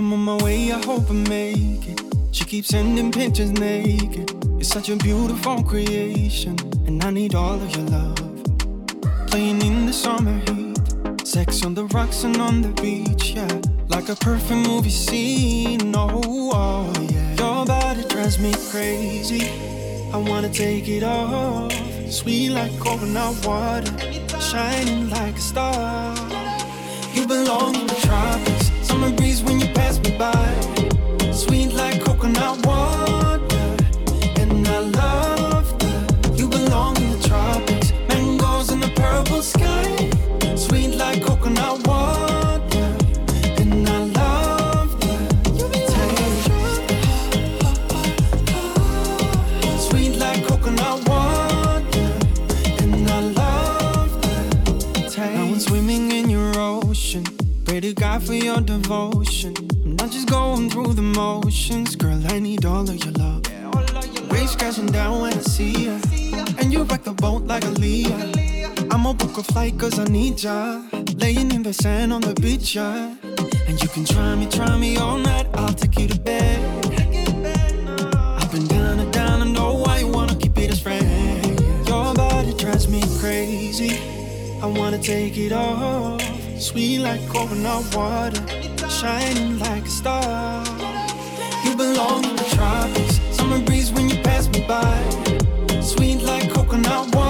I'm on my way, I hope I make it. She keeps sending pictures naked. You're such a beautiful creation, and I need all of your love. Playing in the summer heat, sex on the rocks and on the beach, yeah. Like a perfect movie scene, oh, oh yeah. Your body drives me crazy. I wanna take it off. Sweet like coconut water, shining like a star. You belong in the tropics. Summer breeze when you pass me by. Sweet like coconut water. And I love. You belong in the tropics. Mangoes in the purple sky. Sweet like coconut water. To God for your devotion. I'm not just going through the motions, girl. I need all of your love. Waves crashing down when I see ya. And you rock the boat like a Leah. I'ma book a flight cause I need ya. Laying in the sand on the beach, yeah. And you can try me, try me all night. I'll take you to bed. Up and down and down, I know why you wanna keep it as friends. Your body drives me crazy. I wanna take it off. Sweet like coconut water, shining like a star. You belong in the tropics. Summer breeze when you pass me by. Sweet like coconut water,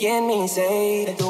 the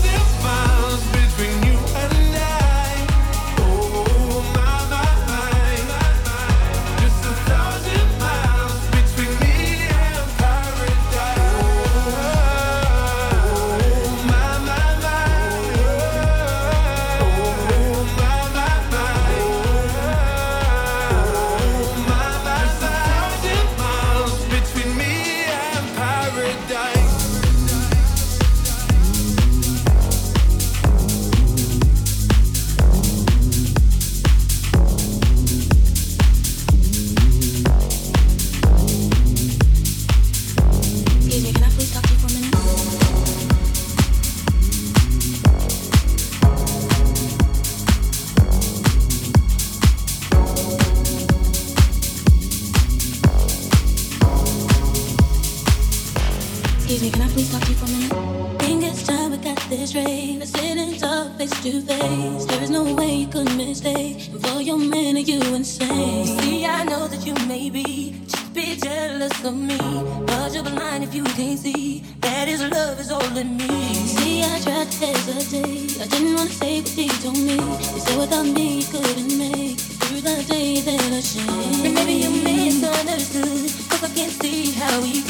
to face. There is no way you could mistake. For your man, are you insane? See, I know that you may be, just be jealous of me. But you're blind if you can't see that his love is all in me. See, I tried to hesitate. I didn't want to say what he told me. He said without me, he couldn't make it through the day that I shame. But maybe you misunderstood, cause I can't see how you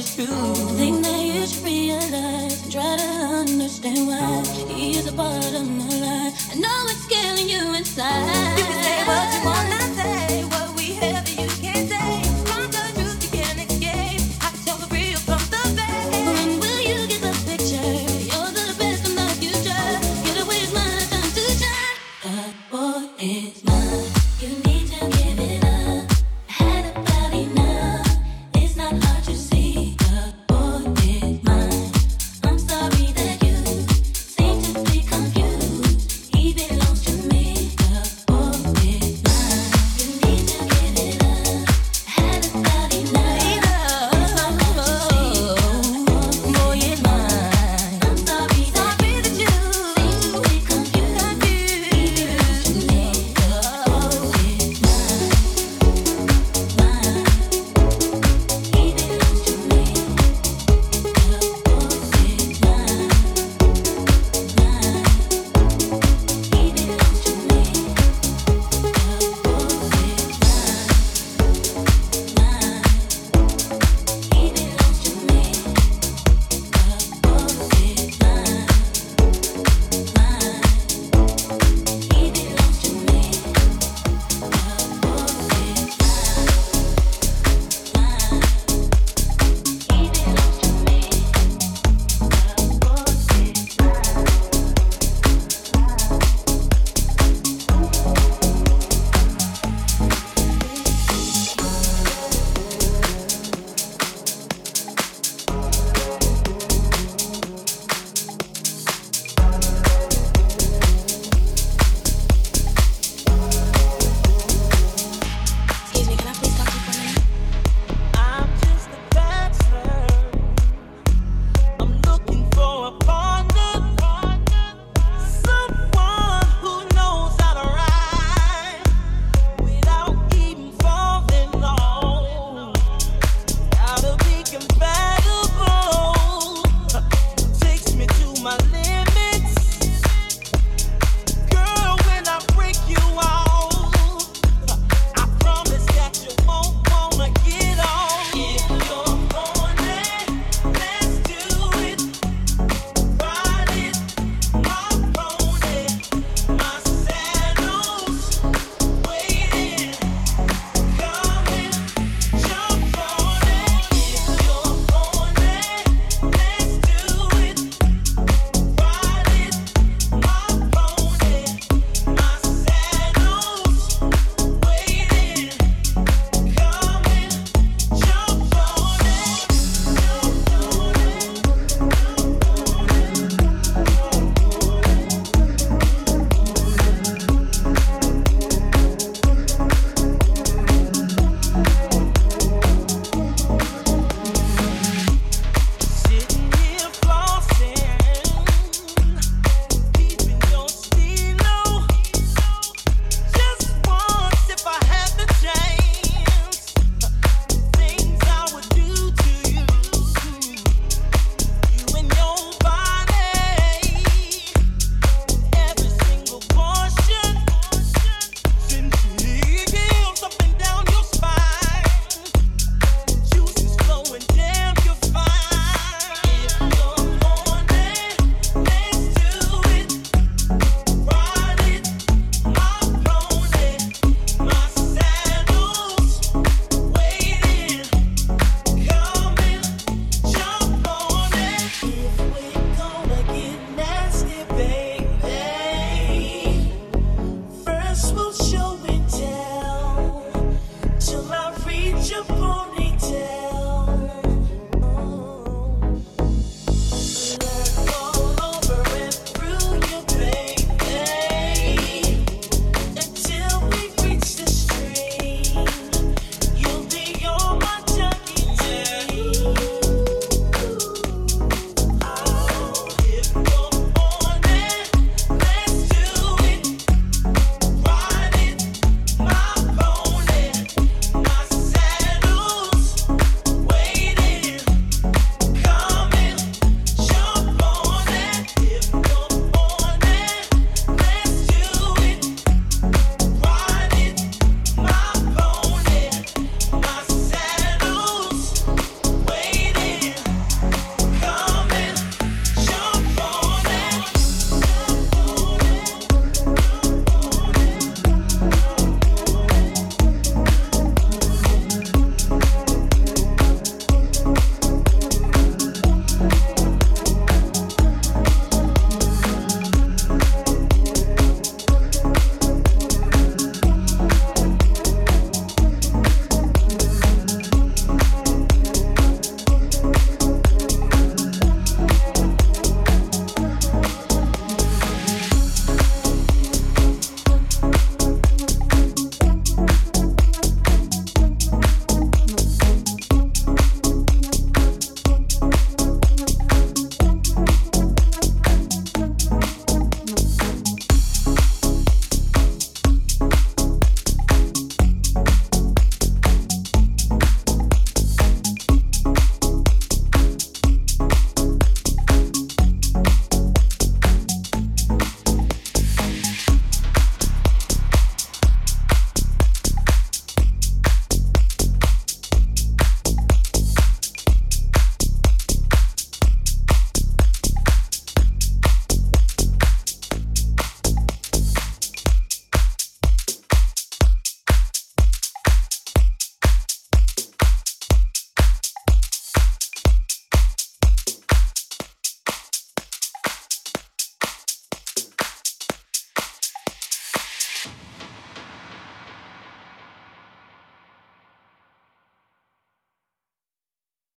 the truth.